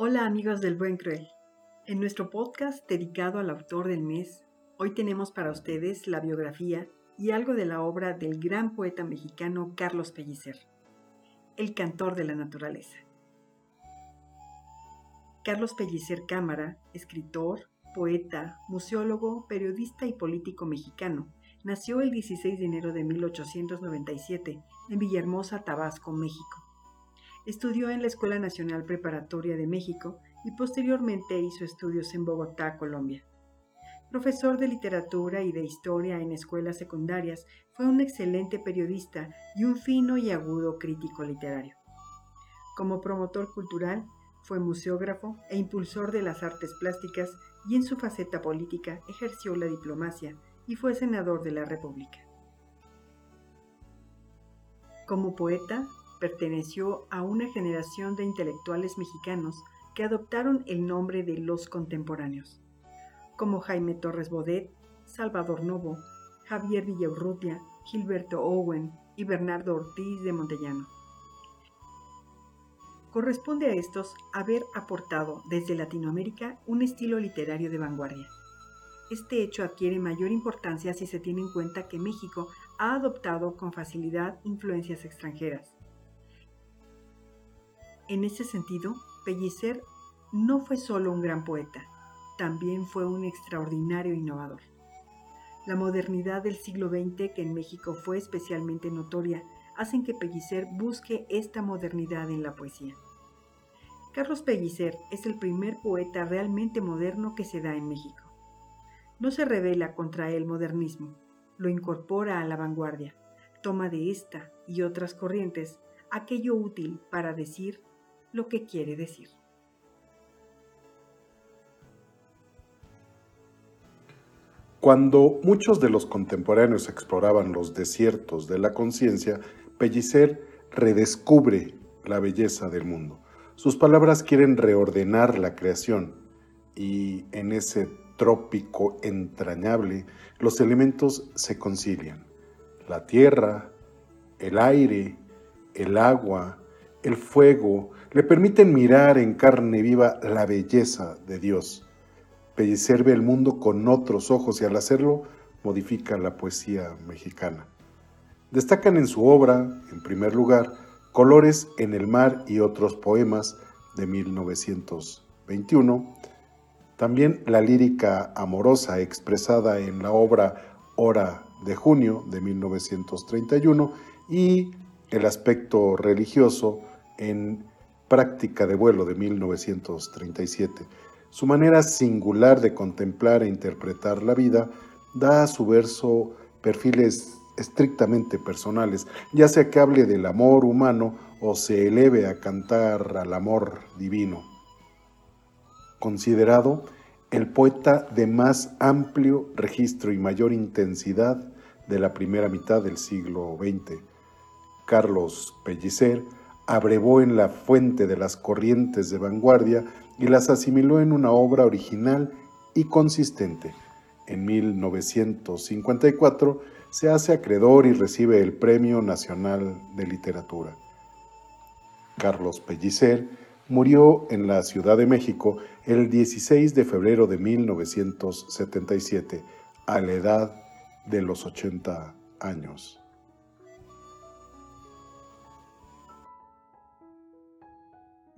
Hola amigos del Buen Cruel. En nuestro podcast dedicado al autor del mes, hoy tenemos para ustedes la biografía y algo de la obra del gran poeta mexicano Carlos Pellicer, el cantor de la naturaleza. Carlos Pellicer Cámara, escritor, poeta, museólogo, periodista y político mexicano, nació el 16 de enero de 1897 en Villahermosa, Tabasco, México. Estudió en la Escuela Nacional Preparatoria de México y posteriormente hizo estudios en Bogotá, Colombia. Profesor de literatura y de historia en escuelas secundarias, fue un excelente periodista y un fino y agudo crítico literario. Como promotor cultural, fue museógrafo e impulsor de las artes plásticas y en su faceta política ejerció la diplomacia y fue senador de la República. Como poeta, perteneció a una generación de intelectuales mexicanos que adoptaron el nombre de los contemporáneos, como Jaime Torres Bodet, Salvador Novo, Javier Villaurrutia, Gilberto Owen y Bernardo Ortiz de Montellano. Corresponde a estos haber aportado desde Latinoamérica un estilo literario de vanguardia. Este hecho adquiere mayor importancia si se tiene en cuenta que México ha adoptado con facilidad influencias extranjeras, en ese sentido, Pellicer no fue solo un gran poeta, también fue un extraordinario innovador. La modernidad del siglo XX, que en México fue especialmente notoria, hacen que Pellicer busque esta modernidad en la poesía. Carlos Pellicer es el primer poeta realmente moderno que se da en México. No se revela contra el modernismo, lo incorpora a la vanguardia, toma de esta y otras corrientes aquello útil para decir lo que quiere decir. Cuando muchos de los contemporáneos exploraban los desiertos de la conciencia, Pellicer redescubre la belleza del mundo. Sus palabras quieren reordenar la creación y en ese trópico entrañable los elementos se concilian. La tierra, el aire, el agua, el fuego, le permiten mirar en carne viva la belleza de Dios. Pellicer ve el mundo con otros ojos y al hacerlo modifica la poesía mexicana. Destacan en su obra, en primer lugar, Colores en el mar y otros poemas de 1921, también la lírica amorosa expresada en la obra Hora de junio de 1931 y el aspecto religioso en Práctica de vuelo de 1937. Su manera singular de contemplar e interpretar la vida da a su verso perfiles estrictamente personales, ya sea que hable del amor humano o se eleve a cantar al amor divino. Considerado el poeta de más amplio registro y mayor intensidad de la primera mitad del siglo XX, Carlos Pellicer abrevó en la fuente de las corrientes de vanguardia y las asimiló en una obra original y consistente. En 1954 se hace acreedor y recibe el Premio Nacional de Literatura. Carlos Pellicer murió en la Ciudad de México el 16 de febrero de 1977, a la edad de los 80 años.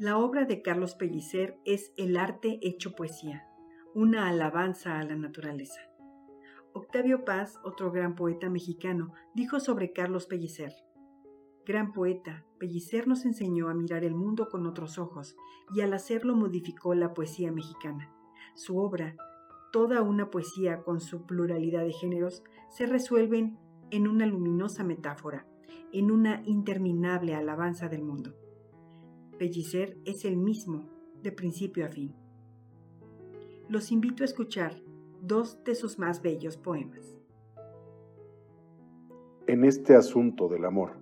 La obra de Carlos Pellicer es El arte hecho poesía, una alabanza a la naturaleza. Octavio Paz, otro gran poeta mexicano, dijo sobre Carlos Pellicer, Gran poeta, Pellicer nos enseñó a mirar el mundo con otros ojos y al hacerlo modificó la poesía mexicana. Su obra, toda una poesía con su pluralidad de géneros, se resuelven en una luminosa metáfora, en una interminable alabanza del mundo. Pellicer es el mismo, de principio a fin. Los invito a escuchar dos de sus más bellos poemas. En este asunto del amor,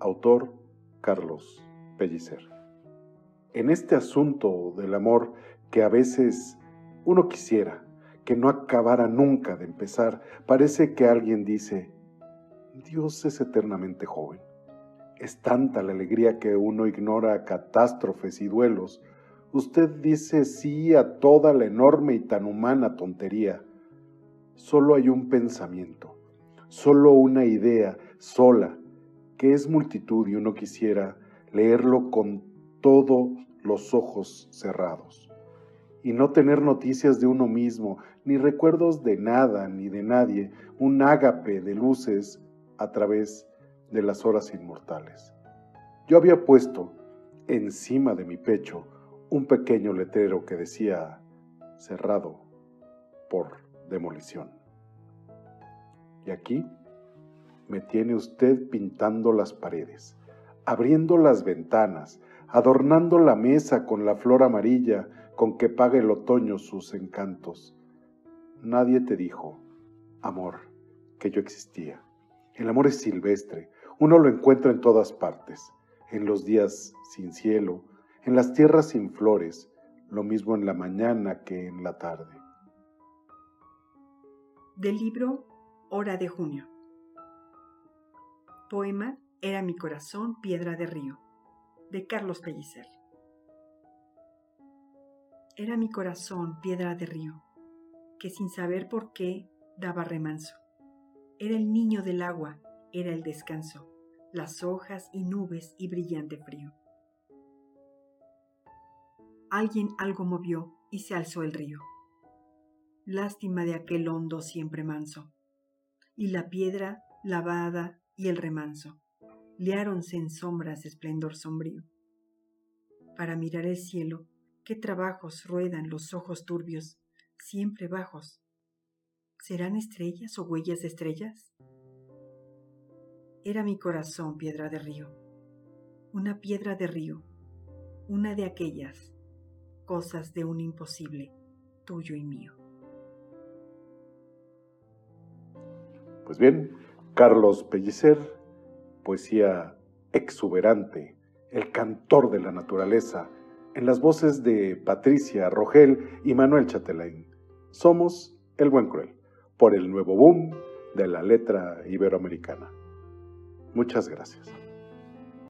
autor Carlos Pellicer. En este asunto del amor que a veces uno quisiera que no acabara nunca de empezar, parece que alguien dice, Dios es eternamente joven es tanta la alegría que uno ignora catástrofes y duelos, Usted dice sí a toda la enorme y tan humana tontería. Solo hay un pensamiento, solo una idea sola, que es multitud y uno quisiera leerlo con todos los ojos cerrados y no tener noticias de uno mismo, ni recuerdos de nada ni de nadie, un ágape de luces a través de las horas inmortales. Yo había puesto encima de mi pecho un pequeño letrero que decía cerrado por demolición. Y aquí me tiene usted pintando las paredes, abriendo las ventanas, adornando la mesa con la flor amarilla con que paga el otoño sus encantos. Nadie te dijo, amor, que yo existía. El amor es silvestre, uno lo encuentra en todas partes, en los días sin cielo, en las tierras sin flores, lo mismo en la mañana que en la tarde. Del libro Hora de Junio. Poema Era mi corazón piedra de río, de Carlos Pellicer. Era mi corazón piedra de río, que sin saber por qué daba remanso. Era el niño del agua, era el descanso, las hojas y nubes y brillante frío. Alguien algo movió y se alzó el río. Lástima de aquel hondo siempre manso. Y la piedra lavada y el remanso liáronse en sombras de esplendor sombrío. Para mirar el cielo ¿Qué trabajos ruedan los ojos turbios, siempre bajos? ¿Serán estrellas o huellas de estrellas? Era mi corazón piedra de río, una piedra de río, una de aquellas cosas de un imposible, tuyo y mío. Pues bien, Carlos Pellicer, poesía exuberante, el cantor de la naturaleza, en las voces de Patricia Rogel y Manuel Chatelain. Somos El Buen Cruel, por el nuevo boom de la letra iberoamericana. Muchas gracias.